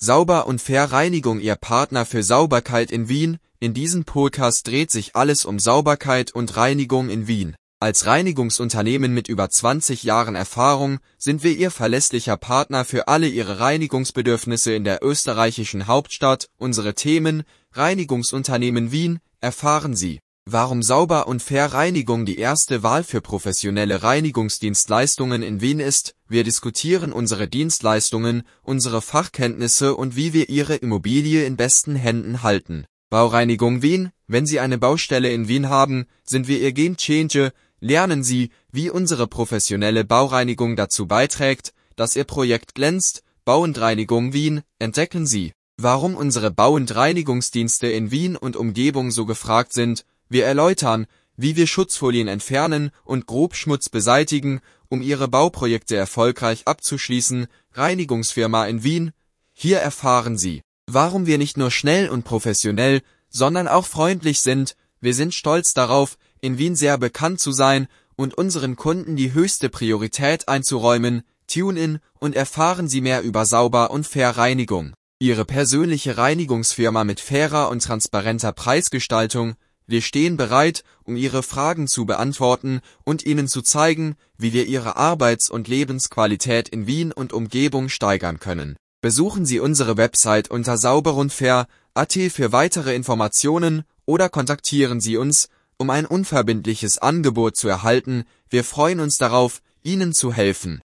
Sauber und Fair Reinigung Ihr Partner für Sauberkeit in Wien. In diesem Podcast dreht sich alles um Sauberkeit und Reinigung in Wien. Als Reinigungsunternehmen mit über 20 Jahren Erfahrung sind wir Ihr verlässlicher Partner für alle Ihre Reinigungsbedürfnisse in der österreichischen Hauptstadt. Unsere Themen Reinigungsunternehmen Wien erfahren Sie. Warum Sauber und Fair Reinigung die erste Wahl für professionelle Reinigungsdienstleistungen in Wien ist, wir diskutieren unsere Dienstleistungen, unsere Fachkenntnisse und wie wir Ihre Immobilie in besten Händen halten. Baureinigung Wien, wenn Sie eine Baustelle in Wien haben, sind wir Ihr Game Changer, lernen Sie, wie unsere professionelle Baureinigung dazu beiträgt, dass Ihr Projekt glänzt, Bau und Reinigung Wien, entdecken Sie, warum unsere Bau- und Reinigungsdienste in Wien und Umgebung so gefragt sind, wir erläutern, wie wir Schutzfolien entfernen und Grobschmutz beseitigen, um Ihre Bauprojekte erfolgreich abzuschließen. Reinigungsfirma in Wien. Hier erfahren Sie, warum wir nicht nur schnell und professionell, sondern auch freundlich sind. Wir sind stolz darauf, in Wien sehr bekannt zu sein und unseren Kunden die höchste Priorität einzuräumen. Tune in und erfahren Sie mehr über Sauber und Fair Reinigung. Ihre persönliche Reinigungsfirma mit fairer und transparenter Preisgestaltung wir stehen bereit, um Ihre Fragen zu beantworten und Ihnen zu zeigen, wie wir Ihre Arbeits- und Lebensqualität in Wien und Umgebung steigern können. Besuchen Sie unsere Website unter sauberundfair.at für weitere Informationen oder kontaktieren Sie uns, um ein unverbindliches Angebot zu erhalten. Wir freuen uns darauf, Ihnen zu helfen.